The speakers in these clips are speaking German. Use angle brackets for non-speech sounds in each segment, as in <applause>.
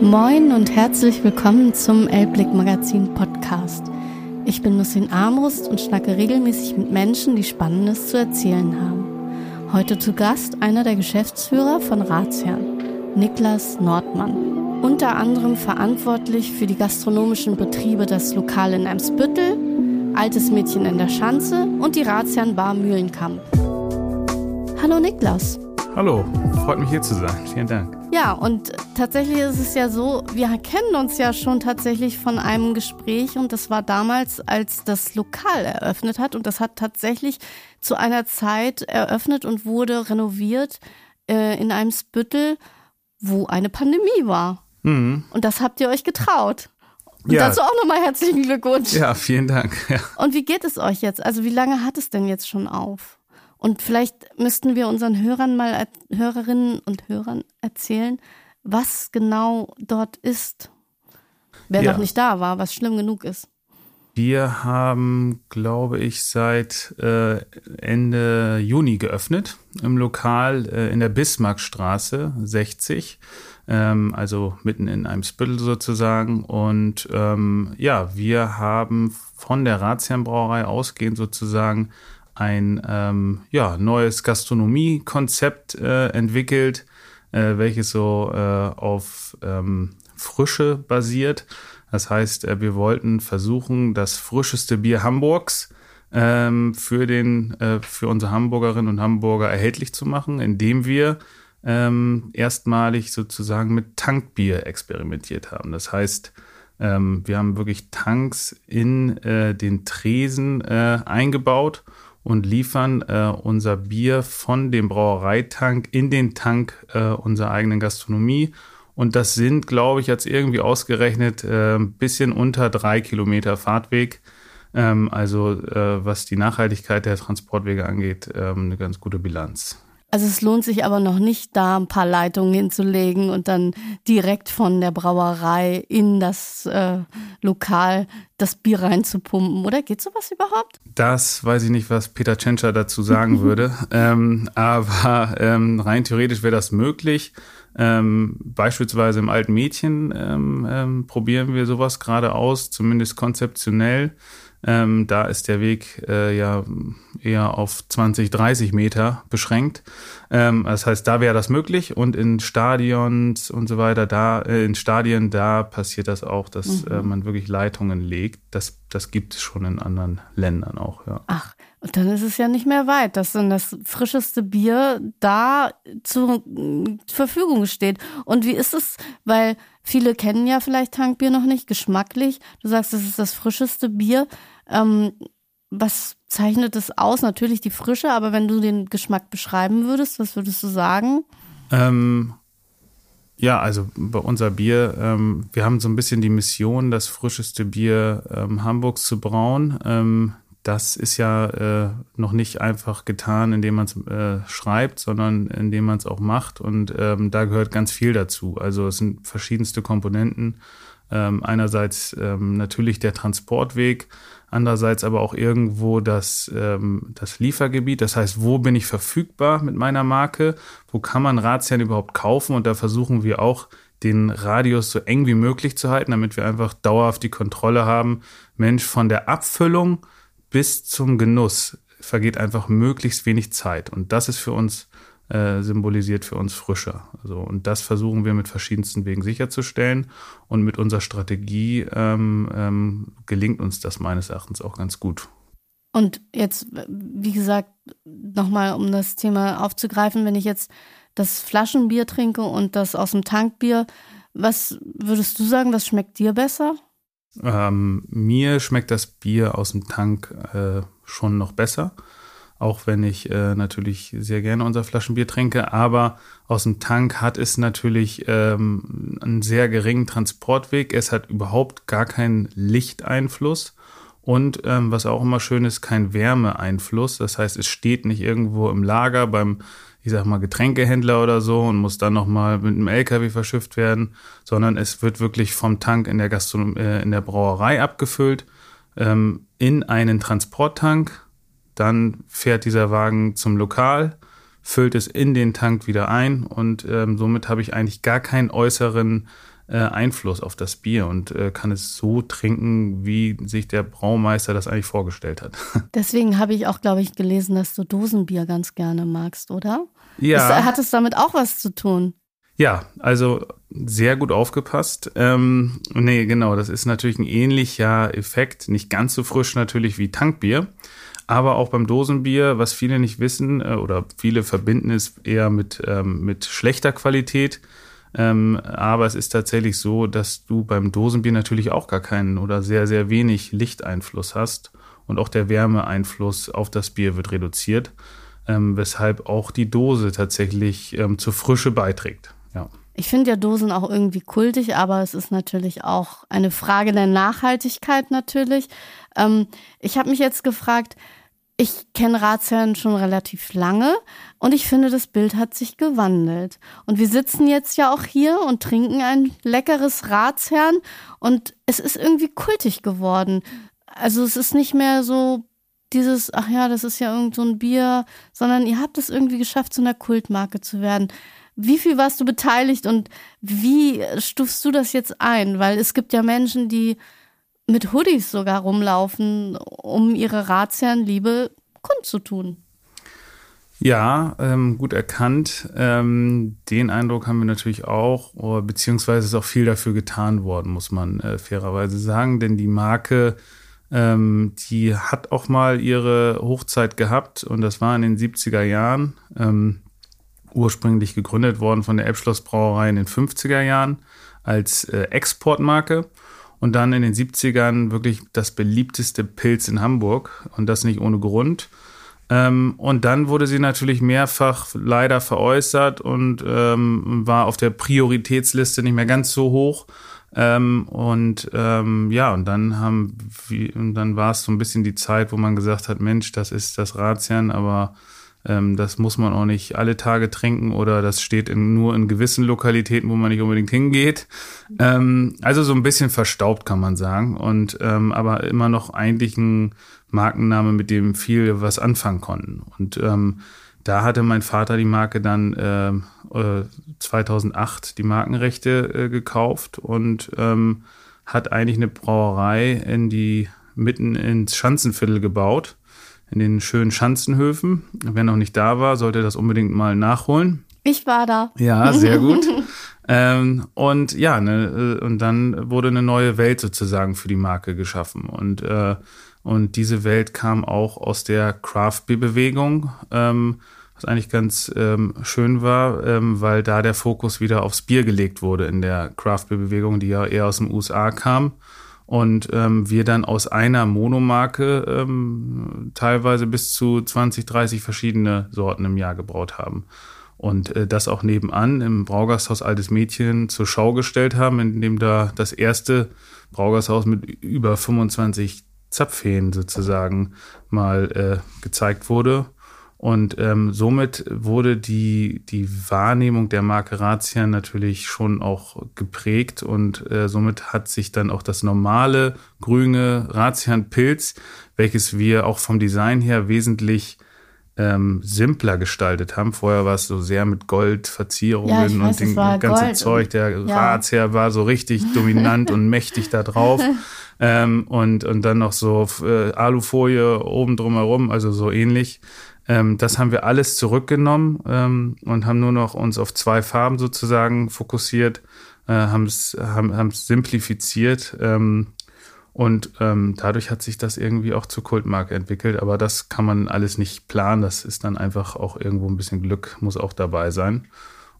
Moin und herzlich willkommen zum Elbblick Magazin Podcast. Ich bin Nussin Armbrust und schnacke regelmäßig mit Menschen, die Spannendes zu erzählen haben. Heute zu Gast einer der Geschäftsführer von Ratsherrn, Niklas Nordmann. Unter anderem verantwortlich für die gastronomischen Betriebe das Lokal in Eimsbüttel, Altes Mädchen in der Schanze und die Ratsherrn Bar Mühlenkamp. Hallo Niklas. Hallo, freut mich hier zu sein. Vielen Dank. Ja, und tatsächlich ist es ja so, wir kennen uns ja schon tatsächlich von einem Gespräch und das war damals, als das Lokal eröffnet hat und das hat tatsächlich zu einer Zeit eröffnet und wurde renoviert äh, in einem Spüttel, wo eine Pandemie war. Mhm. Und das habt ihr euch getraut. Und ja. dazu auch nochmal herzlichen Glückwunsch. Ja, vielen Dank. Ja. Und wie geht es euch jetzt? Also wie lange hat es denn jetzt schon auf? Und vielleicht müssten wir unseren Hörern mal, Hörerinnen und Hörern erzählen, was genau dort ist. Wer ja. noch nicht da war, was schlimm genug ist. Wir haben, glaube ich, seit äh, Ende Juni geöffnet im Lokal äh, in der Bismarckstraße 60, ähm, also mitten in einem Spüttel sozusagen. Und ähm, ja, wir haben von der Ratsherrenbrauerei ausgehend sozusagen ein ähm, ja, neues Gastronomiekonzept äh, entwickelt, äh, welches so äh, auf ähm, Frische basiert. Das heißt, äh, wir wollten versuchen, das frischeste Bier Hamburgs ähm, für, den, äh, für unsere Hamburgerinnen und Hamburger erhältlich zu machen, indem wir ähm, erstmalig sozusagen mit Tankbier experimentiert haben. Das heißt, ähm, wir haben wirklich Tanks in äh, den Tresen äh, eingebaut und liefern äh, unser Bier von dem Brauereitank in den Tank äh, unserer eigenen Gastronomie. Und das sind, glaube ich, jetzt irgendwie ausgerechnet äh, ein bisschen unter drei Kilometer Fahrtweg. Ähm, also äh, was die Nachhaltigkeit der Transportwege angeht, ähm, eine ganz gute Bilanz. Also es lohnt sich aber noch nicht, da ein paar Leitungen hinzulegen und dann direkt von der Brauerei in das äh, Lokal das Bier reinzupumpen, oder? Geht sowas überhaupt? Das weiß ich nicht, was Peter Tschentscher dazu sagen würde. <laughs> ähm, aber ähm, rein theoretisch wäre das möglich. Ähm, beispielsweise im alten Mädchen ähm, ähm, probieren wir sowas gerade aus, zumindest konzeptionell. Ähm, da ist der Weg äh, ja eher auf 20, 30 Meter beschränkt. Ähm, das heißt, da wäre das möglich und in Stadions und so weiter, da äh, in Stadien, da passiert das auch, dass mhm. äh, man wirklich Leitungen legt. Das, das gibt es schon in anderen Ländern auch, ja. Ach, und dann ist es ja nicht mehr weit, dass dann das frischeste Bier da zur Verfügung steht. Und wie ist es, weil viele kennen ja vielleicht Tankbier noch nicht, geschmacklich. Du sagst, das ist das frischeste Bier. Ähm, was zeichnet es aus? Natürlich die Frische, aber wenn du den Geschmack beschreiben würdest, was würdest du sagen? Ähm, ja, also bei unser Bier, ähm, wir haben so ein bisschen die Mission, das frischeste Bier ähm, Hamburgs zu brauen. Das ist ja äh, noch nicht einfach getan, indem man es äh, schreibt, sondern indem man es auch macht. Und ähm, da gehört ganz viel dazu. Also es sind verschiedenste Komponenten. Ähm, einerseits ähm, natürlich der Transportweg, andererseits aber auch irgendwo das, ähm, das Liefergebiet. Das heißt, wo bin ich verfügbar mit meiner Marke? Wo kann man Ratsherren überhaupt kaufen? Und da versuchen wir auch, den Radius so eng wie möglich zu halten, damit wir einfach dauerhaft die Kontrolle haben. Mensch, von der Abfüllung bis zum Genuss vergeht einfach möglichst wenig Zeit. Und das ist für uns äh, symbolisiert für uns Frische. Also, und das versuchen wir mit verschiedensten Wegen sicherzustellen. Und mit unserer Strategie ähm, ähm, gelingt uns das meines Erachtens auch ganz gut. Und jetzt, wie gesagt, nochmal, um das Thema aufzugreifen, wenn ich jetzt das Flaschenbier trinke und das aus dem Tankbier, was würdest du sagen, was schmeckt dir besser? Ähm, mir schmeckt das Bier aus dem Tank äh, schon noch besser auch wenn ich äh, natürlich sehr gerne unser Flaschenbier trinke. Aber aus dem Tank hat es natürlich ähm, einen sehr geringen Transportweg. Es hat überhaupt gar keinen Lichteinfluss. Und ähm, was auch immer schön ist, kein Wärmeeinfluss. Das heißt, es steht nicht irgendwo im Lager beim, ich sag mal, Getränkehändler oder so und muss dann nochmal mit einem LKW verschifft werden, sondern es wird wirklich vom Tank in der Gastronom äh, in der Brauerei abgefüllt, ähm, in einen Transporttank. Dann fährt dieser Wagen zum Lokal, füllt es in den Tank wieder ein und ähm, somit habe ich eigentlich gar keinen äußeren äh, Einfluss auf das Bier und äh, kann es so trinken, wie sich der Braumeister das eigentlich vorgestellt hat. <laughs> Deswegen habe ich auch, glaube ich, gelesen, dass du Dosenbier ganz gerne magst, oder? Ja. Ist, hat es damit auch was zu tun? Ja, also sehr gut aufgepasst. Ähm, nee, genau, das ist natürlich ein ähnlicher Effekt, nicht ganz so frisch natürlich wie Tankbier. Aber auch beim Dosenbier, was viele nicht wissen äh, oder viele verbinden es eher mit, ähm, mit schlechter Qualität. Ähm, aber es ist tatsächlich so, dass du beim Dosenbier natürlich auch gar keinen oder sehr, sehr wenig Lichteinfluss hast. Und auch der Wärmeeinfluss auf das Bier wird reduziert, ähm, weshalb auch die Dose tatsächlich ähm, zur Frische beiträgt. Ja. Ich finde ja Dosen auch irgendwie kultig, aber es ist natürlich auch eine Frage der Nachhaltigkeit natürlich. Ähm, ich habe mich jetzt gefragt, ich kenne Ratsherren schon relativ lange und ich finde, das Bild hat sich gewandelt. Und wir sitzen jetzt ja auch hier und trinken ein leckeres Ratsherrn und es ist irgendwie kultig geworden. Also es ist nicht mehr so dieses, ach ja, das ist ja irgend so ein Bier, sondern ihr habt es irgendwie geschafft, zu einer Kultmarke zu werden. Wie viel warst du beteiligt und wie stufst du das jetzt ein? Weil es gibt ja Menschen, die mit Hoodies sogar rumlaufen, um ihre Ratsherrenliebe kundzutun. Ja, ähm, gut erkannt. Ähm, den Eindruck haben wir natürlich auch, oh, beziehungsweise ist auch viel dafür getan worden, muss man äh, fairerweise sagen, denn die Marke, ähm, die hat auch mal ihre Hochzeit gehabt und das war in den 70er Jahren. Ähm, ursprünglich gegründet worden von der Elbschlossbrauerei in den 50er Jahren als äh, Exportmarke und dann in den 70ern wirklich das beliebteste Pilz in Hamburg und das nicht ohne Grund. Ähm, und dann wurde sie natürlich mehrfach leider veräußert und ähm, war auf der Prioritätsliste nicht mehr ganz so hoch. Ähm, und ähm, ja, und dann haben wir, und dann war es so ein bisschen die Zeit, wo man gesagt hat, Mensch, das ist das Ratsherrn, aber ähm, das muss man auch nicht alle Tage trinken oder das steht in, nur in gewissen Lokalitäten, wo man nicht unbedingt hingeht. Ähm, also so ein bisschen verstaubt kann man sagen und ähm, aber immer noch eigentlich ein Markenname, mit dem viel was anfangen konnten. Und ähm, da hatte mein Vater die Marke dann äh, äh, 2008 die Markenrechte äh, gekauft und ähm, hat eigentlich eine Brauerei in die mitten ins Schanzenviertel gebaut in den schönen Schanzenhöfen. Wer noch nicht da war, sollte das unbedingt mal nachholen. Ich war da. Ja, sehr gut. <laughs> ähm, und ja, ne, äh, und dann wurde eine neue Welt sozusagen für die Marke geschaffen. Und, äh, und diese Welt kam auch aus der Craft Beer Bewegung, ähm, was eigentlich ganz ähm, schön war, ähm, weil da der Fokus wieder aufs Bier gelegt wurde in der Craft Beer Bewegung, die ja eher aus den USA kam und ähm, wir dann aus einer Monomarke ähm, teilweise bis zu 20, 30 verschiedene Sorten im Jahr gebraut haben. Und äh, das auch nebenan im Braugasthaus Altes Mädchen zur Schau gestellt haben, indem da das erste Braugasthaus mit über 25 Zapfhähnen sozusagen mal äh, gezeigt wurde. Und ähm, somit wurde die, die Wahrnehmung der Marke Razian natürlich schon auch geprägt und äh, somit hat sich dann auch das normale grüne Razian Pilz, welches wir auch vom Design her wesentlich ähm, simpler gestaltet haben. Vorher war es so sehr mit Goldverzierungen ja, weiß, und dem ganzen Gold Zeug. Der ja. Ratsherr war so richtig <laughs> dominant und mächtig da drauf. <laughs> Ähm, und, und dann noch so äh, Alufolie oben drumherum, also so ähnlich. Ähm, das haben wir alles zurückgenommen ähm, und haben nur noch uns auf zwei Farben sozusagen fokussiert, äh, haben's, haben es simplifiziert ähm, und ähm, dadurch hat sich das irgendwie auch zur Kultmarke entwickelt. Aber das kann man alles nicht planen. Das ist dann einfach auch irgendwo ein bisschen Glück, muss auch dabei sein.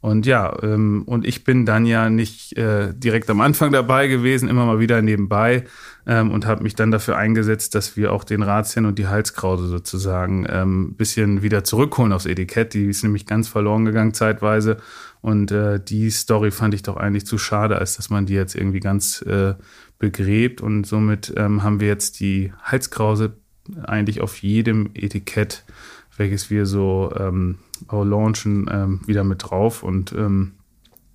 Und ja, ähm, und ich bin dann ja nicht äh, direkt am Anfang dabei gewesen, immer mal wieder nebenbei ähm, und habe mich dann dafür eingesetzt, dass wir auch den Ratsherrn und die Halskrause sozusagen ähm, bisschen wieder zurückholen aufs Etikett. Die ist nämlich ganz verloren gegangen zeitweise. Und äh, die Story fand ich doch eigentlich zu schade, als dass man die jetzt irgendwie ganz äh, begräbt. Und somit ähm, haben wir jetzt die Halskrause eigentlich auf jedem Etikett, welches wir so ähm, launchen, ähm, wieder mit drauf. Und ähm,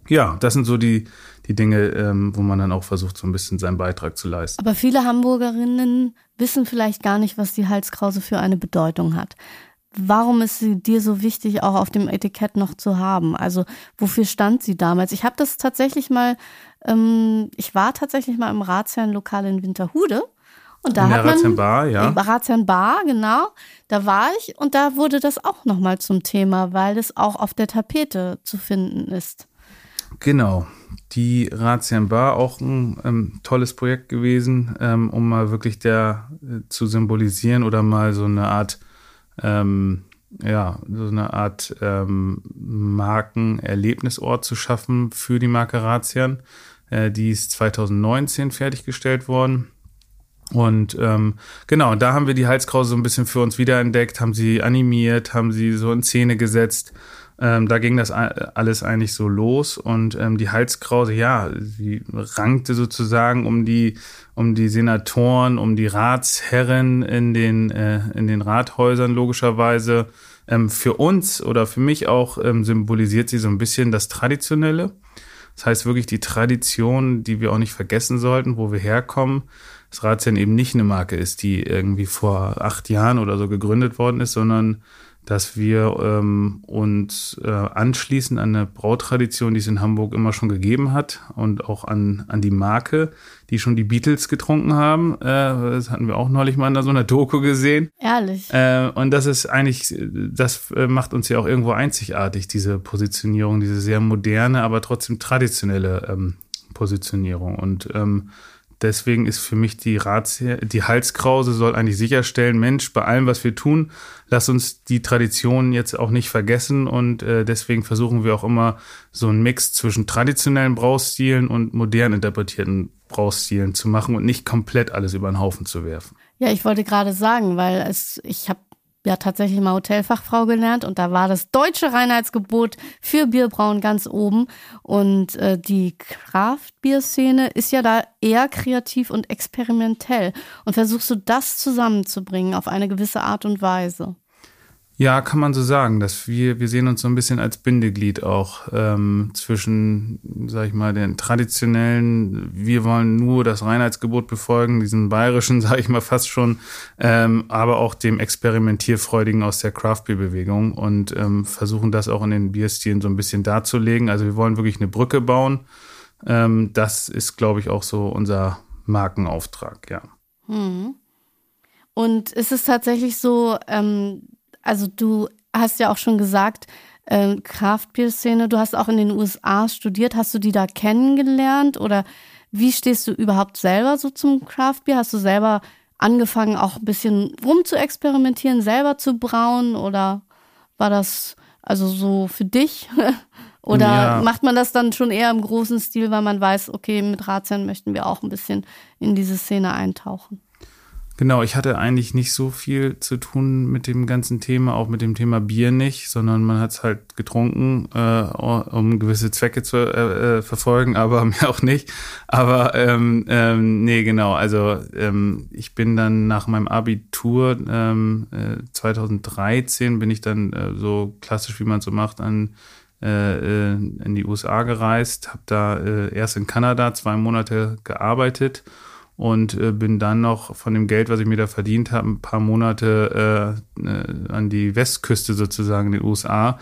ja, das sind so die, die Dinge, ähm, wo man dann auch versucht, so ein bisschen seinen Beitrag zu leisten. Aber viele Hamburgerinnen wissen vielleicht gar nicht, was die Halskrause für eine Bedeutung hat. warum ist sie dir so wichtig, auch auf dem Etikett noch zu haben? Also wofür stand sie damals? Ich habe das tatsächlich mal, ähm, ich war tatsächlich mal im Ratsherrenlokal in Winterhude. Und da in hat der Bar, man, ja. Im Ratsherren Bar, genau. Da war ich und da wurde das auch nochmal zum Thema, weil es auch auf der Tapete zu finden ist. Genau. Die Ratsherren Bar auch ein ähm, tolles Projekt gewesen, ähm, um mal wirklich der äh, zu symbolisieren oder mal so eine Art ähm, ja, so eine Art ähm, Markenerlebnisort zu schaffen für die Marke Razian. Äh, die ist 2019 fertiggestellt worden. Und ähm, genau, da haben wir die Halskrause so ein bisschen für uns wiederentdeckt, haben sie animiert, haben sie so in Szene gesetzt. Ähm, da ging das alles eigentlich so los und ähm, die Halskrause, ja, sie rankte sozusagen um die um die Senatoren, um die Ratsherren in den äh, in den Rathäusern logischerweise. Ähm, für uns oder für mich auch ähm, symbolisiert sie so ein bisschen das Traditionelle. Das heißt wirklich die Tradition, die wir auch nicht vergessen sollten, wo wir herkommen dass Razian eben nicht eine Marke ist, die irgendwie vor acht Jahren oder so gegründet worden ist, sondern dass wir ähm, uns äh, anschließen an eine Brautradition, die es in Hamburg immer schon gegeben hat und auch an, an die Marke, die schon die Beatles getrunken haben. Äh, das hatten wir auch neulich mal in so einer Doku gesehen. Ehrlich. Äh, und das ist eigentlich, das äh, macht uns ja auch irgendwo einzigartig, diese Positionierung, diese sehr moderne, aber trotzdem traditionelle ähm, Positionierung. Und ähm, Deswegen ist für mich die Ratsherr, die Halskrause soll eigentlich sicherstellen, Mensch, bei allem, was wir tun, lass uns die Tradition jetzt auch nicht vergessen und äh, deswegen versuchen wir auch immer so einen Mix zwischen traditionellen Braustilen und modern interpretierten Braustilen zu machen und nicht komplett alles über den Haufen zu werfen. Ja, ich wollte gerade sagen, weil es, ich habe ja tatsächlich mal Hotelfachfrau gelernt und da war das deutsche Reinheitsgebot für Bierbrauen ganz oben und äh, die Craft-Bier-Szene ist ja da eher kreativ und experimentell und versuchst du das zusammenzubringen auf eine gewisse Art und Weise. Ja, kann man so sagen, dass wir, wir sehen uns so ein bisschen als Bindeglied auch ähm, zwischen, sag ich mal, den traditionellen, wir wollen nur das Reinheitsgebot befolgen, diesen bayerischen, <laughs> sag ich mal, fast schon, ähm, aber auch dem Experimentierfreudigen aus der Craft-Beer-Bewegung und ähm, versuchen das auch in den Bierstilen so ein bisschen darzulegen. Also wir wollen wirklich eine Brücke bauen. Ähm, das ist, glaube ich, auch so unser Markenauftrag, ja. Hm. Und ist es tatsächlich so, ähm, also du hast ja auch schon gesagt, äh, Craft-Bier-Szene, du hast auch in den USA studiert. Hast du die da kennengelernt oder wie stehst du überhaupt selber so zum Craft-Bier? Hast du selber angefangen, auch ein bisschen rum zu experimentieren, selber zu brauen oder war das also so für dich? <laughs> Oder ja. macht man das dann schon eher im großen Stil, weil man weiß, okay, mit Razian möchten wir auch ein bisschen in diese Szene eintauchen? Genau, ich hatte eigentlich nicht so viel zu tun mit dem ganzen Thema, auch mit dem Thema Bier nicht, sondern man hat es halt getrunken, äh, um gewisse Zwecke zu äh, äh verfolgen, aber <laughs> mir auch nicht. Aber ähm, ähm, nee, genau. Also ähm, ich bin dann nach meinem Abitur ähm, äh, 2013 bin ich dann äh, so klassisch, wie man so macht, an äh, äh in die USA gereist, habe da äh, erst in Kanada zwei Monate gearbeitet und äh, bin dann noch von dem Geld, was ich mir da verdient habe, ein paar Monate äh, äh, an die Westküste sozusagen in den USA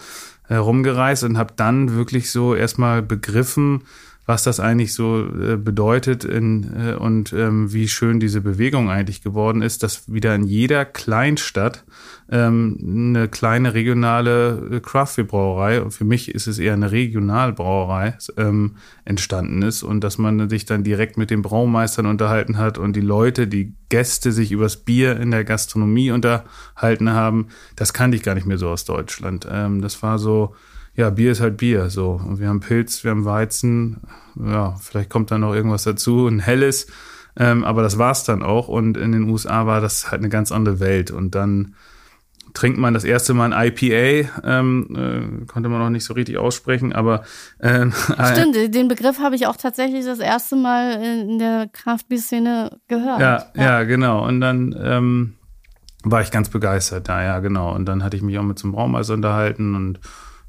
herumgereist und habe dann wirklich so erstmal begriffen, was das eigentlich so äh, bedeutet in, äh, und ähm, wie schön diese Bewegung eigentlich geworden ist, dass wieder in jeder Kleinstadt ähm, eine kleine regionale äh, Craft-Brauerei, für mich ist es eher eine Regionalbrauerei, ähm, entstanden ist und dass man sich dann direkt mit den Braumeistern unterhalten hat und die Leute, die Gäste sich übers Bier in der Gastronomie unterhalten haben, das kannte ich gar nicht mehr so aus Deutschland. Ähm, das war so, ja, Bier ist halt Bier. So. Und wir haben Pilz, wir haben Weizen, ja, vielleicht kommt da noch irgendwas dazu, ein helles. Ähm, aber das war's dann auch. Und in den USA war das halt eine ganz andere Welt. Und dann trinkt man das erste Mal ein IPA, ähm, äh, konnte man noch nicht so richtig aussprechen, aber äh, stimmt, den Begriff habe ich auch tatsächlich das erste Mal in der Craft-Bier-Szene gehört. Ja, ja, ja, genau. Und dann ähm, war ich ganz begeistert, ja, ja, genau. Und dann hatte ich mich auch mit zum Braumeister unterhalten und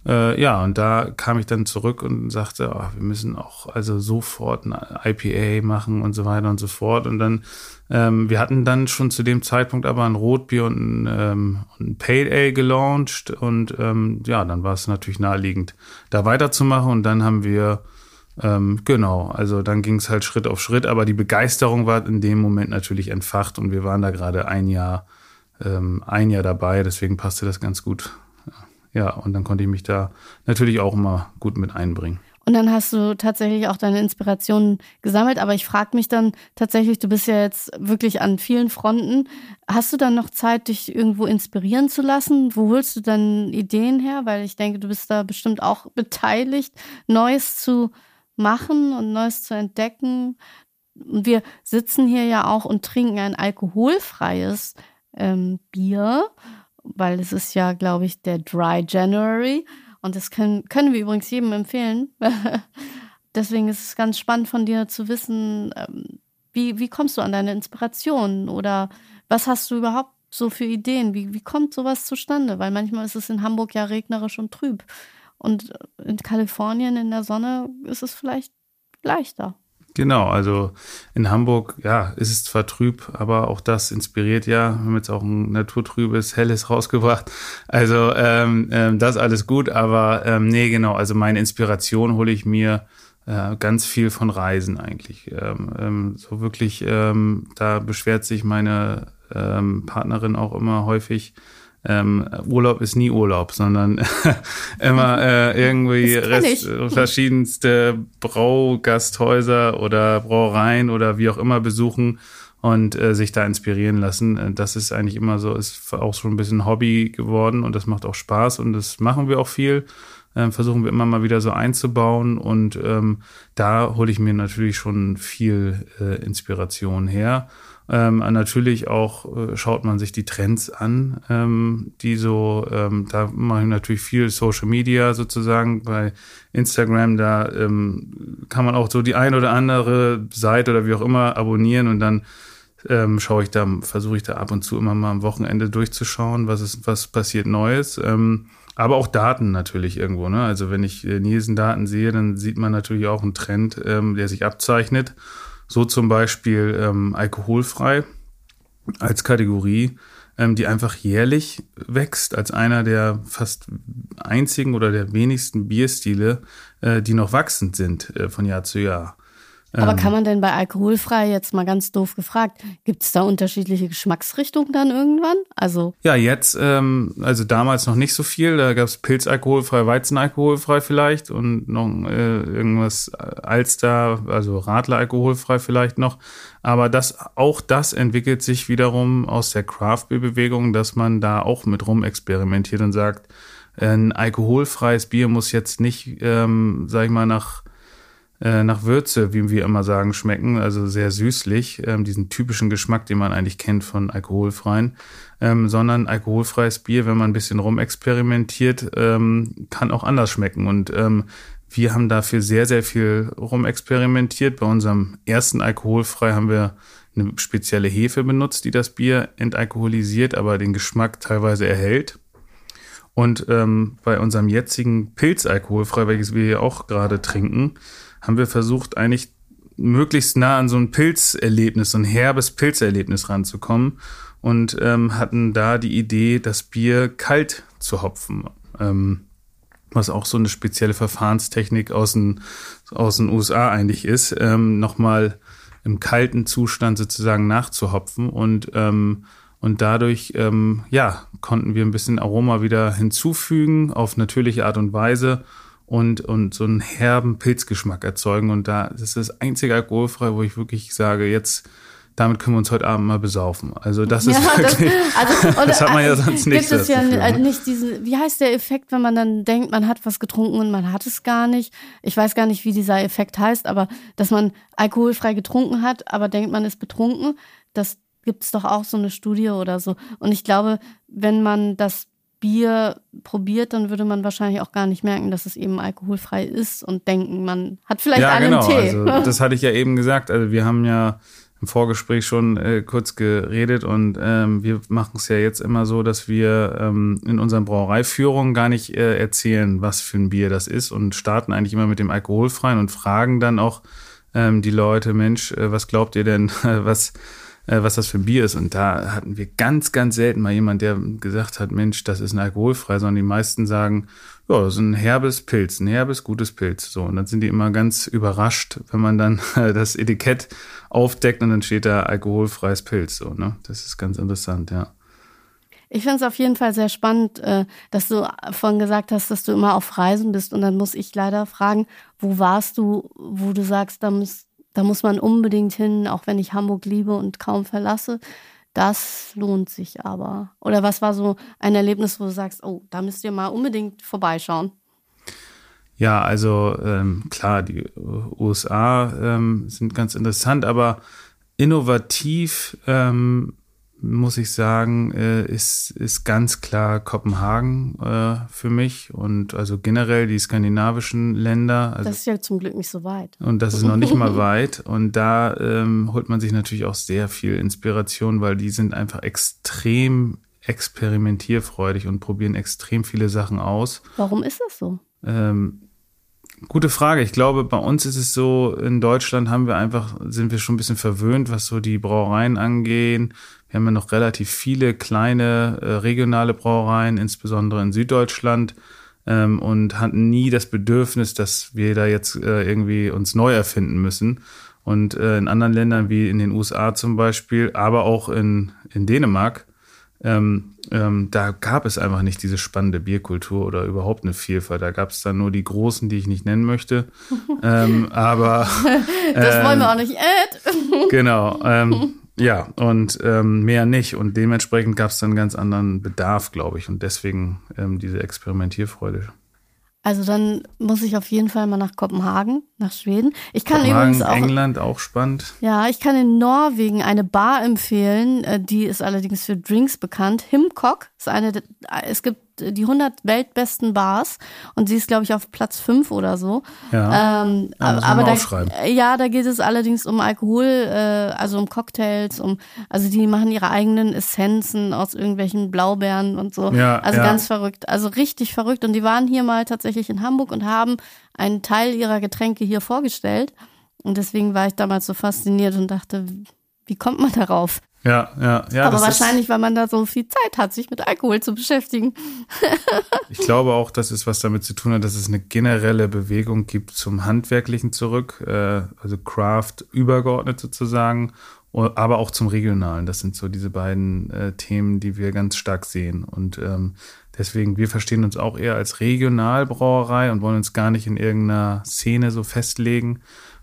Äh, ja, und da kam ich dann zurück und sagte, oh, wir müssen auch also sofort ein IPA machen und so weiter und so fort. Und dann, ähm, wir hatten dann schon zu dem Zeitpunkt aber ein Rotbier und ein, ähm, ein Pale Ale gelauncht. Und ähm, ja, dann war es natürlich naheliegend, da weiterzumachen. Und dann haben wir ähm, genau, also dann ging es halt Schritt auf Schritt, aber die Begeisterung war in dem Moment natürlich entfacht und wir waren da gerade ein Jahr, ähm, ein Jahr dabei, deswegen passte das ganz gut. Ja, und dann konnte ich mich da natürlich auch immer gut mit einbringen. Und dann hast du tatsächlich auch deine Inspirationen gesammelt. Aber ich frage mich dann tatsächlich, du bist ja jetzt wirklich an vielen Fronten. Hast du dann noch Zeit, dich irgendwo inspirieren zu lassen? Wo holst du dann Ideen her? Weil ich denke, du bist da bestimmt auch <laughs> beteiligt, Neues zu machen und Neues zu entdecken. Und wir sitzen hier ja auch und trinken ein alkoholfreies ähm, Bier, weil es ist ja, glaube ich, der Dry January. Und das können, können wir übrigens jedem empfehlen. <laughs> Deswegen ist es ganz spannend von dir zu wissen, ähm, wie, wie kommst du an deine Inspiration oder was hast du überhaupt so für Ideen? Wie, wie kommt sowas zustande? Weil manchmal ist es in Hamburg ja regnerisch und trüb. Und in Kalifornien in der Sonne ist es vielleicht leichter. Genau, also in Hamburg, ja, ist es zwar trüb, aber auch das inspiriert ja. Wir haben jetzt auch ein naturtrübes, helles rausgebracht. Also ähm, ähm, das alles gut, aber ähm, nee, genau, also meine Inspiration hole ich mir äh, ganz viel von Reisen eigentlich. Ähm, ähm, so wirklich, ähm, da beschwert sich meine ähm, Partnerin auch immer häufig, ähm, Urlaub ist nie Urlaub, sondern <laughs> immer äh, irgendwie Rest, verschiedenste Braugasthäuser oder Brauereien oder wie auch immer besuchen und äh, sich da inspirieren lassen. Äh, das ist eigentlich immer so, ist auch schon ein bisschen Hobby geworden und das macht auch Spaß und das machen wir auch viel. Ähm, versuchen wir immer mal wieder so einzubauen und ähm, da hole ich mir natürlich schon viel äh, Inspiration her. Ähm, natürlich auch äh, schaut man sich die Trends an, ähm, die so, ähm, da mache ich natürlich viel Social Media sozusagen bei Instagram, da ähm, kann man auch so die ein oder andere Seite oder wie auch immer abonnieren und dann ähm, schaue ich da, versuche ich da ab und zu immer mal am Wochenende durchzuschauen, was ist, was passiert Neues. Ähm, aber auch Daten natürlich irgendwo. Ne? Also wenn ich äh, Nielsen-Daten sehe, dann sieht man natürlich auch einen Trend, der sich abzeichnet. So zum Beispiel ähm, alkoholfrei als Kategorie, ähm, die einfach jährlich wächst, als einer der fast einzigen oder der wenigsten Bierstile, äh, die noch wachsend sind äh, von Jahr zu Jahr. Aber ähm, kann man denn bei alkoholfrei jetzt mal ganz doof gefragt, gibt es da unterschiedliche Geschmacksrichtungen dann irgendwann? Also ja, jetzt, ähm, also damals noch nicht so viel. Da gab es Pilz alkoholfrei, Weizen alkoholfrei vielleicht und noch äh, irgendwas Alster, also Radler alkoholfrei vielleicht noch. Aber das, auch das entwickelt sich wiederum aus der Craft Bewegung, dass man da auch mit rum experimentiert und sagt, ein alkoholfreies Bier muss jetzt nicht, ähm, sag ich mal, nach äh, nach Würze, wie wir immer sagen, schmecken, also sehr süßlich, ähm, diesen typischen Geschmack, den man eigentlich kennt von alkoholfreien, ähm, sondern alkoholfreies Bier, wenn man ein bisschen rumexperimentiert, ähm, kann auch anders schmecken. Und ähm, wir haben dafür sehr, sehr viel rumexperimentiert. Bei unserem ersten alkoholfrei haben wir eine spezielle Hefe benutzt, die das Bier entalkoholisiert, aber den Geschmack teilweise erhält. Und ähm, bei unserem jetzigen Pilzalkoholfrei, welches wir hier auch gerade trinken, haben wir versucht, eigentlich möglichst nah an so ein Pilzerlebnis, so ein herbes Pilzerlebnis ranzukommen und ähm, hatten da die Idee, das Bier kalt zu hopfen. Ähm, was auch so eine spezielle Verfahrenstechnik aus den, aus den USA eigentlich ist, ähm, nochmal im kalten Zustand sozusagen nachzuhopfen und ähm, und dadurch ähm, ja konnten wir ein bisschen Aroma wieder hinzufügen auf natürliche Art und Weise und, und so einen herben Pilzgeschmack erzeugen. Und da das ist das einzige alkoholfrei, wo ich wirklich sage, jetzt damit können wir uns heute Abend mal besaufen. Also das ist ja, wirklich, das, also, <laughs> das hat man ja sonst nicht. Gibt es ja Gefühl, ne? nicht diesen, wie heißt der Effekt, wenn man dann denkt, man hat was getrunken und man hat es gar nicht. Ich weiß gar nicht, wie dieser Effekt heißt, aber dass man alkoholfrei getrunken hat, aber denkt, man ist betrunken, das gibt es doch auch so eine Studie oder so. Und ich glaube, wenn man das Bier probiert, dann würde man wahrscheinlich auch gar nicht merken, dass es eben alkoholfrei ist und denken, man hat vielleicht ja, einen genau. Tee. Also, <laughs> das hatte ich ja eben gesagt. Also wir haben ja im Vorgespräch schon äh, kurz geredet und ähm, wir machen es ja jetzt immer so, dass wir ähm, in unseren Brauereiführungen gar nicht äh, erzählen, was für ein Bier das ist und starten eigentlich immer mit dem alkoholfreien und fragen dann auch ähm, die Leute, Mensch, äh, was glaubt ihr denn, <laughs> was äh, was das für ein Bier ist. Und da hatten wir ganz, ganz selten mal jemand, der gesagt hat, Mensch, das ist ein alkoholfrei, sondern die meisten sagen, ja, das ist ein herbes Pilz, ein herbes, gutes Pilz. So, und dann sind die immer ganz überrascht, wenn man dann <laughs> das Etikett aufdeckt und dann steht da alkoholfreies Pilz. So, ne? Das ist ganz interessant, ja. Ich finde es auf jeden Fall sehr spannend, äh, dass du vorhin gesagt hast, dass du immer auf Reisen bist. Und dann muss ich leider fragen, wo warst du, wo du sagst, da muss, da muss man unbedingt hin, auch wenn ich Hamburg liebe und kaum verlasse. Das lohnt sich aber. Oder was war so ein Erlebnis, wo du sagst, oh, da müsst ihr mal unbedingt vorbeischauen? Ja, also ähm, klar, die USA ähm, sind ganz interessant, aber innovativ ähm, muss ich sagen, äh, ist, ist ganz klar Kopenhagen äh, für mich und also generell die skandinavischen Länder. Also, das ist ja zum Glück nicht so weit. Und das ist noch nicht mal weit. Und da ähm, holt man sich natürlich auch sehr viel Inspiration, weil die sind einfach extrem experimentierfreudig und probieren extrem viele Sachen aus. Warum ist das so? Ähm, Gute Frage. Ich glaube, bei uns ist es so, in Deutschland haben wir einfach, sind wir schon ein bisschen verwöhnt, was so die Brauereien angehen. Wir haben ja noch relativ viele kleine äh, regionale Brauereien, insbesondere in Süddeutschland, ähm, und hatten nie das Bedürfnis, dass wir da jetzt äh, irgendwie uns neu erfinden müssen. Und äh, in anderen Ländern wie in den USA zum Beispiel, aber auch in, in Dänemark, ähm, ähm, da gab es einfach nicht diese spannende Bierkultur oder überhaupt eine Vielfalt. Da gab es dann nur die großen, die ich nicht nennen möchte. <laughs> ähm, aber das wollen wir ähm, auch nicht. Ed. genau. <laughs> Ja, und ähm, mehr nicht. Und dementsprechend gab es dann ganz anderen Bedarf, glaube ich. Und deswegen ähm, diese Experimentierfreude. Also dann muss ich auf jeden Fall mal nach Kopenhagen, nach Schweden. Ich kann Kopenhagen, übrigens auch England auch spannend. Ja, ich kann in Norwegen eine Bar empfehlen, äh, die ist allerdings für Drinks bekannt. Himcock ist eine es gibt die 100 weltbesten Bars und sie ist, glaube ich, auf Platz 5 oder so. Ja, ähm, ja aber da, ja, da geht es allerdings um Alkohol, äh, also um Cocktails, um, also die machen ihre eigenen Essenzen aus irgendwelchen Blaubeeren und so. Ja, also ja. ganz verrückt, also richtig verrückt. Und die waren hier mal tatsächlich in Hamburg und haben einen Teil ihrer Getränke hier vorgestellt. Und deswegen war ich damals so fasziniert und dachte, wie kommt man darauf? Ja, ja, ja. Aber wahrscheinlich, weil man da so viel Zeit hat, sich mit Alkohol zu beschäftigen. <laughs> ich glaube auch, dass es was damit zu tun hat, dass es eine generelle Bewegung gibt zum Handwerklichen zurück, äh, also Craft übergeordnet sozusagen, aber auch zum Regionalen. Das sind so diese beiden äh, Themen, die wir ganz stark sehen. Und ähm, deswegen, wir verstehen uns auch eher als Regionalbrauerei und wollen uns gar nicht in irgendeiner Szene so festlegen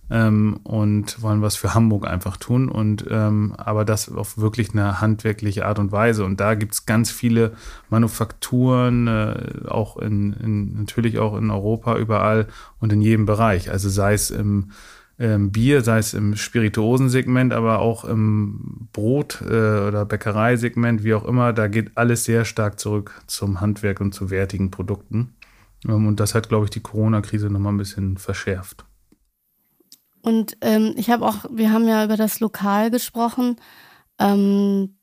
ähm, und wollen was für Hamburg einfach tun. Und ähm, aber das auf wirklich eine handwerkliche Art und Weise. Und da gibt's ganz viele Manufakturen, äh, auch in, in natürlich auch in Europa überall und in jedem Bereich. Also sei es im ähm, Bier, sei es im Spirituosensegment, aber auch im Brot- äh, oder Bäckereisegment, wie auch immer, da geht alles sehr stark zurück zum Handwerk und zu wertigen Produkten. Ähm, und das hat, glaube ich, die Corona-Krise nochmal ein bisschen verschärft. Und ähm, ich habe auch, wir haben ja über das Lokal gesprochen. Ähm,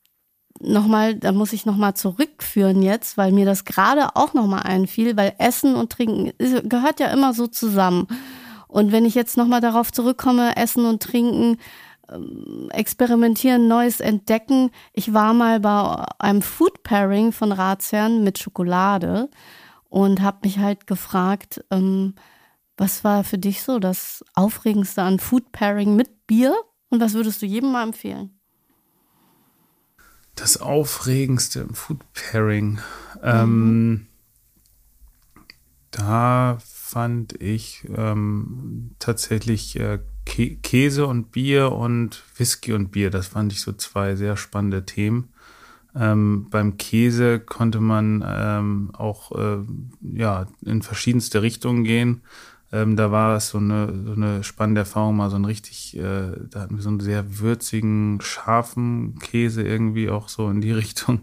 nochmal, da muss ich nochmal zurückführen jetzt, weil mir das gerade auch nochmal einfiel, weil Essen und Trinken gehört ja immer so zusammen. Und wenn ich jetzt nochmal darauf zurückkomme, Essen und Trinken, ähm, experimentieren, Neues entdecken. Ich war mal bei einem Food Pairing von Ratsherrn mit Schokolade und habe mich halt gefragt, ähm, was war für dich so das Aufregendste an Food Pairing mit Bier und was würdest du jedem mal empfehlen? Das Aufregendste im Food Pairing. Ähm, mhm. da fand ich ähm, tatsächlich äh, Kä Käse und Bier und Whisky und Bier. Das fand ich so zwei sehr spannende Themen. Ähm, beim Käse konnte man ähm, auch äh, ja, in verschiedenste Richtungen gehen. Ähm, da war es so eine, so eine spannende Erfahrung, mal so ein richtig, äh, da hatten wir so einen sehr würzigen, scharfen Käse irgendwie auch so in die <laughs> Richtung.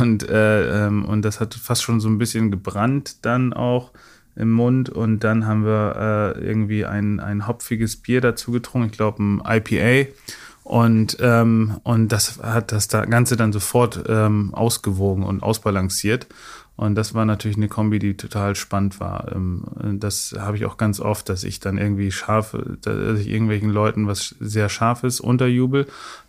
Und, äh, ähm, und das hat fast schon so ein bisschen gebrannt dann auch im Mund. Und dann haben wir äh, irgendwie ein, ein hopfiges Bier dazu getrunken, ich glaube ein IPA. Und, ähm, und das hat das Ganze dann sofort ähm, ausgewogen und ausbalanciert. Und das war natürlich eine Kombi, die total spannend war. Ähm, das habe ich auch ganz oft, dass ich dann irgendwie scharf, dass ich irgendwelchen Leuten was sehr Scharfes unterjubel,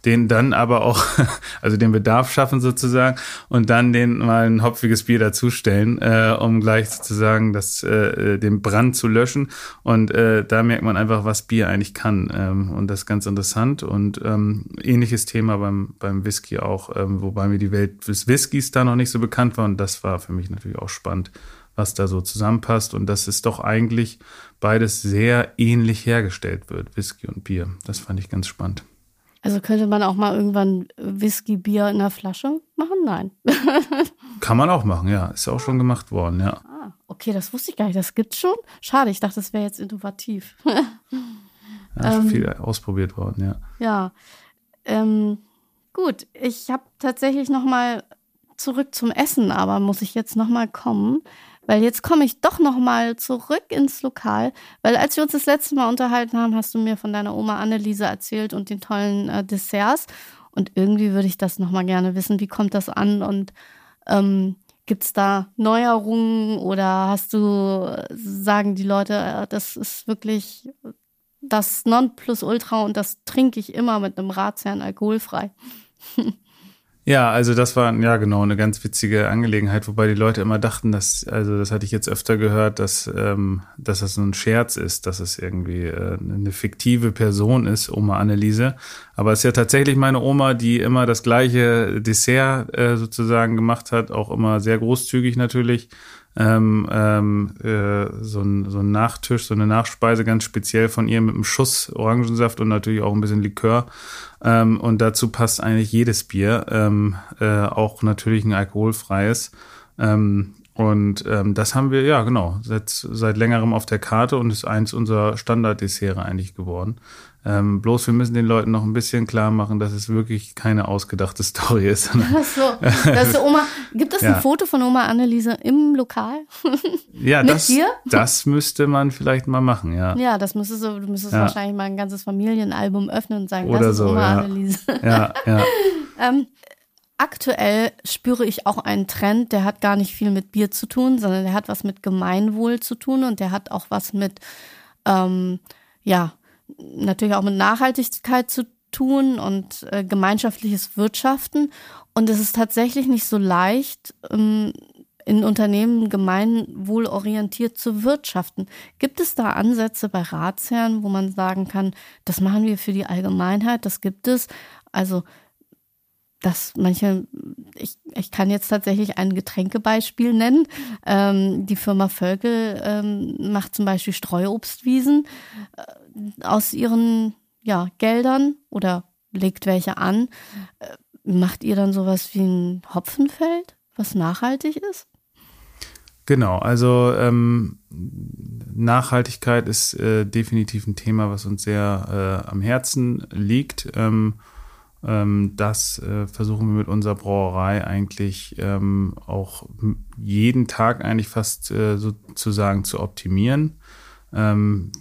den dann aber auch, <laughs> also den Bedarf schaffen sozusagen und dann den mal ein hopfiges Bier dazustellen, äh, um gleich sozusagen das, äh, den Brand zu löschen. Und äh, da merkt man einfach, was Bier eigentlich kann. Ähm, und das ist ganz interessant. Und ähm, ähnliches Thema beim, beim Whisky auch, ähm, wobei mir die Welt des Whiskys da noch nicht so bekannt war. Und das war für mich natürlich auch spannend, was da so zusammenpasst und dass es doch eigentlich beides sehr ähnlich hergestellt wird, Whisky und Bier. Das fand ich ganz spannend. Also könnte man auch mal irgendwann Whisky, Bier in der Flasche machen? Nein. <laughs> Kann man auch machen, ja. Ist auch schon gemacht worden, ja. Ah, okay, das wusste ich gar nicht. Das gibt's schon. Schade, ich dachte, das wäre jetzt innovativ. <laughs> ja, ähm, viel ausprobiert worden, ja. Ja. Ähm, gut, ich habe tatsächlich noch mal zurück zum Essen, aber muss ich jetzt nochmal kommen, weil jetzt komme ich doch nochmal zurück ins Lokal, weil als wir uns das letzte Mal unterhalten haben, hast du mir von deiner Oma Anneliese erzählt und den tollen äh, Desserts. Und irgendwie würde ich das nochmal gerne wissen, wie kommt das an? Und ähm, Gibt es da Neuerungen oder hast du, sagen die Leute, äh, das ist wirklich das Nonplusultra und das trinke ich immer mit einem Ratsherrn alkoholfrei? <laughs> Ja, also das war ja genau eine ganz witzige Angelegenheit, wobei die Leute immer dachten, dass, also das hatte ich jetzt öfter gehört, dass, ähm, dass das so ein Scherz ist, dass es irgendwie äh, eine fiktive Person ist, Oma Anneliese. Aber es ist ja tatsächlich meine Oma, die immer das gleiche Dessert äh, sozusagen gemacht hat, auch immer sehr großzügig natürlich ähm, ähm, äh, so, ein, so ein Nachtisch, so eine Nachspeise ganz speziell von ihr mit einem Schuss Orangensaft und natürlich auch ein bisschen Likör. Ähm, und dazu passt eigentlich jedes Bier, ähm, äh, auch natürlich ein alkoholfreies. Ähm, und ähm, das haben wir, ja genau, seit, seit längerem auf der Karte und ist eins unserer Standarddessert eigentlich geworden. Ähm, bloß wir müssen den Leuten noch ein bisschen klar machen, dass es wirklich keine ausgedachte <laughs> Story ist. Ach so, das ist Oma. Gibt es ja. ein Foto von Oma Anneliese im Lokal? ja, das, dir? das müsste man vielleicht mal machen, ja. Ja, das müsstest du, du müsstest ja. wahrscheinlich mal ein ganzes Familienalbum öffnen und sagen, Oder das ist so, Oma ja. Anneliese. Ja, ja. <laughs> ähm, aktuell spüre ich auch einen Trend, der hat gar nicht viel mit Bier zu tun, sondern der hat was mit Gemeinwohl zu tun und der hat auch was mit, ähm, ja, natürlich auch mit Nachhaltigkeit zu tun und äh, gemeinschaftliches Wirtschaften. Und es ist tatsächlich nicht so leicht, ähm, in Unternehmen gemeinwohlorientiert zu wirtschaften. Gibt es da Ansätze bei Ratsherren, wo man sagen kann, das machen wir für die Allgemeinheit, das gibt es? Also, dass manche, ich, ich kann jetzt tatsächlich ein Getränkebeispiel nennen. Ähm, die Firma Völkel ähm, macht zum Beispiel Streuobstwiesen. Äh, aus ihren ja, Geldern oder legt welche an. Äh, macht ihr dann sowas wie ein Hopfenfeld, was nachhaltig ist? Genau, also ähm, Nachhaltigkeit ist äh, definitiv ein Thema, was uns sehr äh, am Herzen liegt. Ähm, das äh, versuchen wir mit unserer Brauerei eigentlich ähm, auch jeden Tag eigentlich fast äh, sozusagen zu optimieren. Ähm,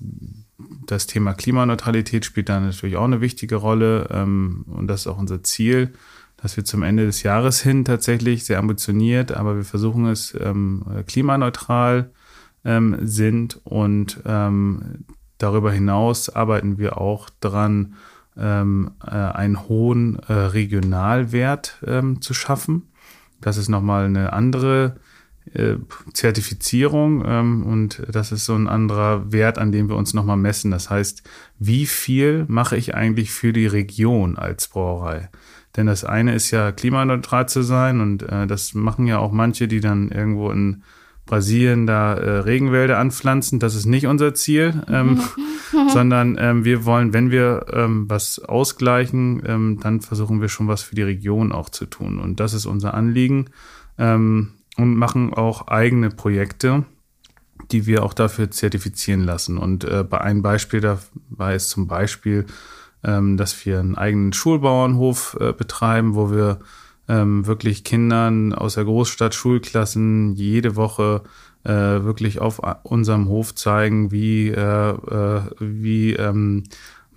das Thema Klimaneutralität spielt da natürlich auch eine wichtige Rolle. Ähm, und das ist auch unser Ziel, dass wir zum Ende des Jahres hin tatsächlich sehr ambitioniert, aber wir versuchen es ähm, klimaneutral ähm, sind. Und ähm, darüber hinaus arbeiten wir auch daran, ähm, äh, einen hohen äh, Regionalwert ähm, zu schaffen. Das ist nochmal eine andere äh, Zertifizierung ähm, und das ist so ein anderer Wert, an dem wir uns nochmal messen. Das heißt, wie viel mache ich eigentlich für die Region als Brauerei? Denn das eine ist ja klimaneutral zu sein und äh, das machen ja auch manche, die dann irgendwo in Brasilien da äh, Regenwälder anpflanzen. Das ist nicht unser Ziel, ähm, <laughs> sondern ähm, wir wollen, wenn wir ähm, was ausgleichen, ähm, dann versuchen wir schon was für die Region auch zu tun. Und das ist unser Anliegen. Ähm, und machen auch eigene Projekte, die wir auch dafür zertifizieren lassen. Und äh, bei einem Beispiel dabei ist zum Beispiel, ähm, dass wir einen eigenen Schulbauernhof äh, betreiben, wo wir ähm, wirklich Kindern aus der Großstadt Schulklassen jede Woche äh, wirklich auf unserem Hof zeigen, wie, äh, äh, wie ähm,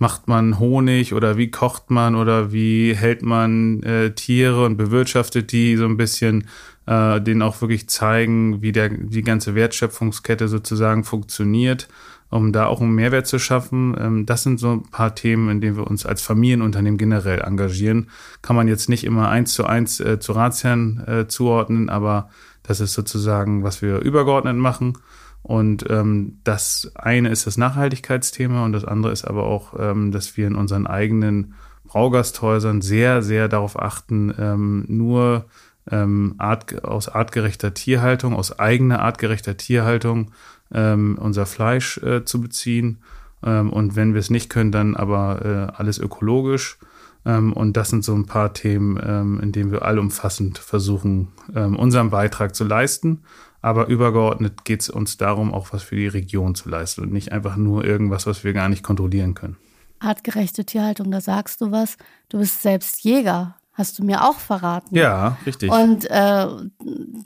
macht man Honig oder wie kocht man oder wie hält man äh, Tiere und bewirtschaftet die so ein bisschen, äh, denen auch wirklich zeigen, wie der, die ganze Wertschöpfungskette sozusagen funktioniert, um da auch einen Mehrwert zu schaffen. Ähm, das sind so ein paar Themen, in denen wir uns als Familienunternehmen generell engagieren. Kann man jetzt nicht immer eins zu eins äh, zu Ratsherren äh, zuordnen, aber das ist sozusagen, was wir übergeordnet machen. Und ähm, das eine ist das Nachhaltigkeitsthema und das andere ist aber auch, ähm, dass wir in unseren eigenen Braugasthäusern sehr, sehr darauf achten, ähm, nur ähm, Art, aus artgerechter Tierhaltung, aus eigener artgerechter Tierhaltung ähm, unser Fleisch äh, zu beziehen. Ähm, und wenn wir es nicht können, dann aber äh, alles ökologisch. Ähm, und das sind so ein paar Themen, ähm, in denen wir allumfassend versuchen, ähm, unseren Beitrag zu leisten. Aber übergeordnet geht es uns darum, auch was für die Region zu leisten und nicht einfach nur irgendwas, was wir gar nicht kontrollieren können. Artgerechte Tierhaltung, da sagst du was. Du bist selbst Jäger, hast du mir auch verraten. Ja, richtig. Und äh,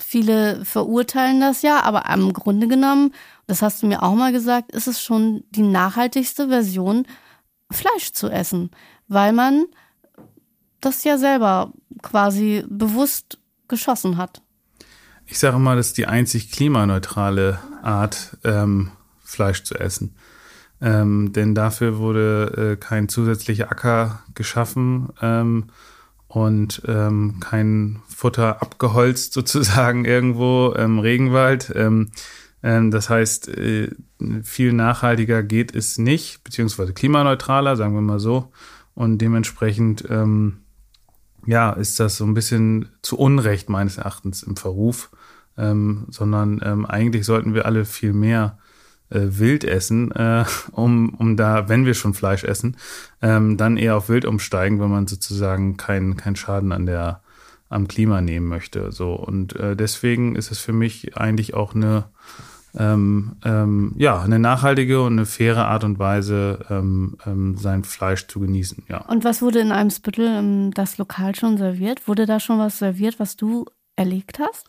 viele verurteilen das ja, aber im Grunde genommen, das hast du mir auch mal gesagt, ist es schon die nachhaltigste Version, Fleisch zu essen, weil man das ja selber quasi bewusst geschossen hat. Ich sage mal, das ist die einzig klimaneutrale Art, ähm, Fleisch zu essen. Ähm, denn dafür wurde äh, kein zusätzlicher Acker geschaffen ähm, und ähm, kein Futter abgeholzt <laughs> sozusagen irgendwo im Regenwald. Ähm, ähm, das heißt, äh, viel nachhaltiger geht es nicht, beziehungsweise klimaneutraler, sagen wir mal so. Und dementsprechend ähm, ja, ist das so ein bisschen zu Unrecht meines Erachtens im Verruf, ähm, sondern ähm, eigentlich sollten wir alle viel mehr Wild essen, äh, um, um da, wenn wir schon Fleisch essen, ähm, dann eher auf Wild umsteigen, wenn man sozusagen keinen keinen Schaden an der am Klima nehmen möchte. So und äh, deswegen ist es für mich eigentlich auch eine ähm, ähm, ja, eine nachhaltige und eine faire Art und Weise, ähm, ähm, sein Fleisch zu genießen. Ja. Und was wurde in einem Spittel ähm, das Lokal schon serviert? Wurde da schon was serviert, was du erlegt hast?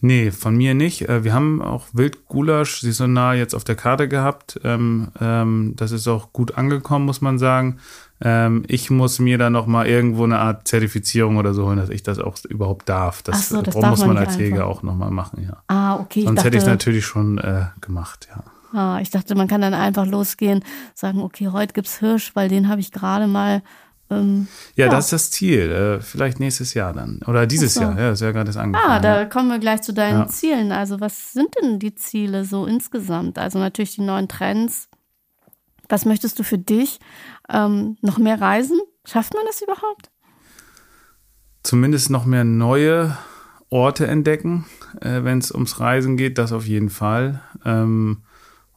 Nee, von mir nicht. Äh, wir haben auch Wildgulasch saisonal jetzt auf der Karte gehabt. Ähm, ähm, das ist auch gut angekommen, muss man sagen. Ähm, ich muss mir da noch mal irgendwo eine Art Zertifizierung oder so holen, dass ich das auch überhaupt darf. Das, so, das muss man, man als einfach. Jäger auch noch mal machen, ja. Ah, okay. Sonst ich dachte, hätte ich es natürlich schon äh, gemacht, ja. Ah, ich dachte, man kann dann einfach losgehen, sagen, okay, heute gibt's Hirsch, weil den habe ich gerade mal. Ähm, ja, ja, das ist das Ziel. Äh, vielleicht nächstes Jahr dann. Oder dieses so. Jahr, ja, ist ja gerade das angefangen. Ah, da ja. kommen wir gleich zu deinen Ja. Zielen. Also, was sind denn die Ziele so insgesamt? Also natürlich die neuen Trends. Was möchtest du für dich? Ähm, noch mehr reisen? Schafft man das überhaupt? Zumindest noch mehr neue Orte entdecken, äh, wenn es ums Reisen geht, das auf jeden Fall. Ähm,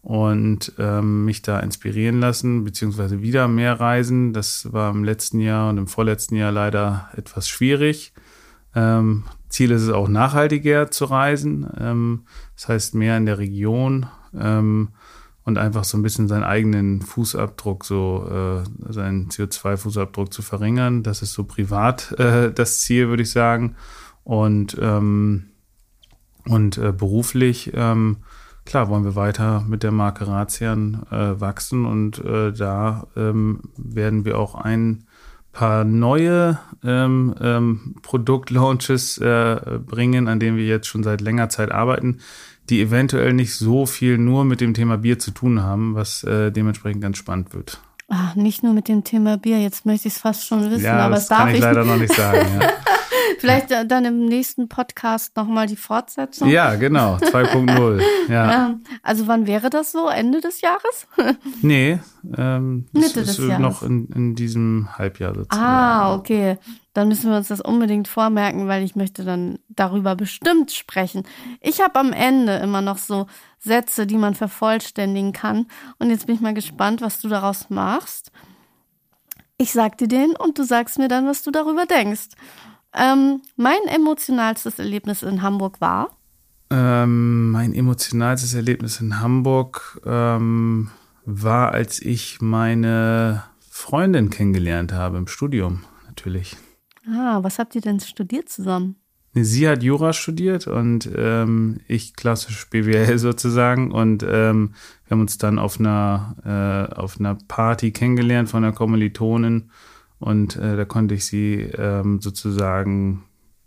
und ähm, mich da inspirieren lassen, beziehungsweise wieder mehr reisen. Das war im letzten Jahr und im vorletzten Jahr leider etwas schwierig. Ähm, Ziel ist es auch nachhaltiger zu reisen. Ähm, das heißt mehr in der Region ähm, und einfach so ein bisschen seinen eigenen Fußabdruck, so äh, seinen CO2-Fußabdruck zu verringern. Das ist so privat äh, das Ziel, würde ich sagen. Und, ähm, und äh, beruflich, ähm, klar, wollen wir weiter mit der Marke Razian äh, wachsen und äh, da ähm, werden wir auch ein paar neue ähm, ähm, Produktlaunches äh, bringen, an denen wir jetzt schon seit längerer Zeit arbeiten, die eventuell nicht so viel nur mit dem Thema Bier zu tun haben, was äh, dementsprechend ganz spannend wird. Ah, nicht nur mit dem Thema Bier, jetzt möchte ich es fast schon wissen, ja, aber das es darf kann ich ich leider noch nicht sagen. Ja, <laughs> <laughs> Vielleicht äh, dann im nächsten Podcast nochmal die Fortsetzung. ja genau, <laughs> 2.0. Ja. Also wann wäre das so? Ende des Jahres? <laughs> Nee, ähm, Mitte ist des Jahres. noch in, in diesem Halbjahr sozusagen. Ah, okay. Dann müssen wir uns das unbedingt vormerken, weil ich möchte dann darüber bestimmt sprechen. Ich habe am Ende immer noch so Sätze, die man vervollständigen kann. Und jetzt bin ich mal gespannt, was du daraus machst. Ich sag dir den und du sagst mir dann, was du darüber denkst. Ähm, mein emotionalstes Erlebnis in Hamburg war. Ähm, mein emotionalstes Erlebnis in Hamburg ähm, war, als ich meine Freundin kennengelernt habe im Studium, natürlich. Ah, was habt ihr denn studiert zusammen? Sie hat Jura studiert und ähm, ich klassisch BWL <laughs> sozusagen. Und ähm, wir haben uns dann auf einer, äh, auf einer Party kennengelernt von einer Kommilitonin. Und äh, da konnte ich sie ähm, sozusagen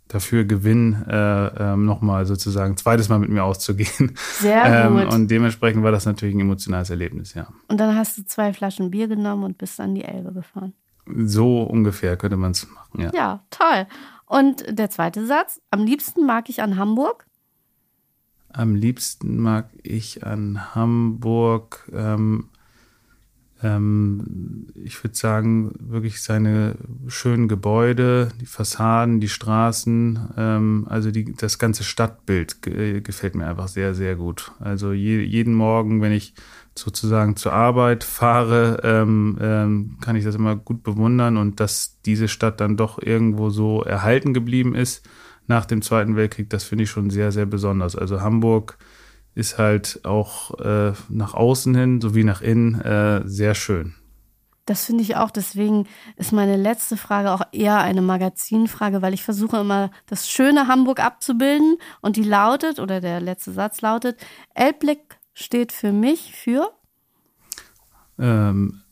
dafür gewinnen, äh, ähm, nochmal sozusagen zweites Mal mit mir auszugehen. Sehr <laughs> Ähm, gut. und dementsprechend war das natürlich ein emotionales Erlebnis, ja. und dann hast du zwei Flaschen Bier genommen und bist an die Elbe gefahren. So ungefähr könnte man es machen, ja. Ja, toll. Und der zweite Satz, am liebsten mag ich an Hamburg. Am liebsten mag ich an Hamburg, ähm, ähm, ich würde sagen, wirklich seine schönen Gebäude, die Fassaden, die Straßen, ähm, also die, das ganze Stadtbild ge gefällt mir einfach sehr, sehr gut. Also je, jeden Morgen, wenn ich sozusagen zur Arbeit fahre, ähm, ähm, kann ich das immer gut bewundern und dass diese Stadt dann doch irgendwo so erhalten geblieben ist nach dem Zweiten Weltkrieg, das finde ich schon sehr, sehr besonders. Also Hamburg ist halt auch äh, nach außen hin sowie nach innen äh, sehr schön. Das finde ich auch. Deswegen ist meine letzte Frage auch eher eine Magazinfrage, weil ich versuche immer das schöne Hamburg abzubilden. Und die lautet, oder der letzte Satz lautet, Elbblick steht für mich für. Ähm,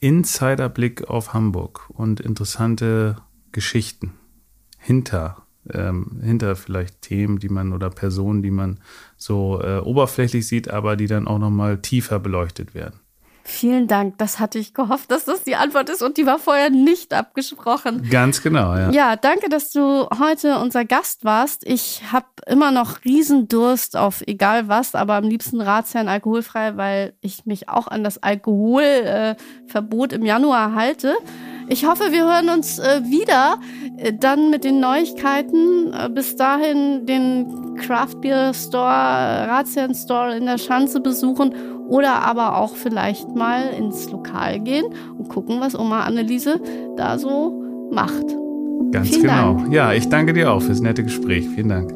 Insiderblick auf Hamburg und interessante Geschichten hinter ähm, hinter vielleicht Themen, die man oder Personen, die man so äh, oberflächlich sieht, aber die dann auch noch mal tiefer beleuchtet werden. Vielen Dank. Das hatte ich gehofft, dass das die Antwort ist und die war vorher nicht abgesprochen. Ganz genau, ja. Ja, danke, dass du heute unser Gast warst. Ich habe immer noch Riesendurst auf egal was, aber am liebsten Ratsherrn alkoholfrei, weil ich mich auch an das Alkoholverbot äh, im Januar halte. Ich hoffe, wir hören uns äh, wieder, äh, dann mit den Neuigkeiten. Äh, bis dahin den Craft Beer Store, Ratsherrn Store in der Schanze besuchen oder aber auch vielleicht mal ins Lokal gehen und gucken, was Oma Anneliese da so macht. Ganz Vielen genau. Dank. Ja, ich danke dir auch fürs nette Gespräch. Vielen Dank.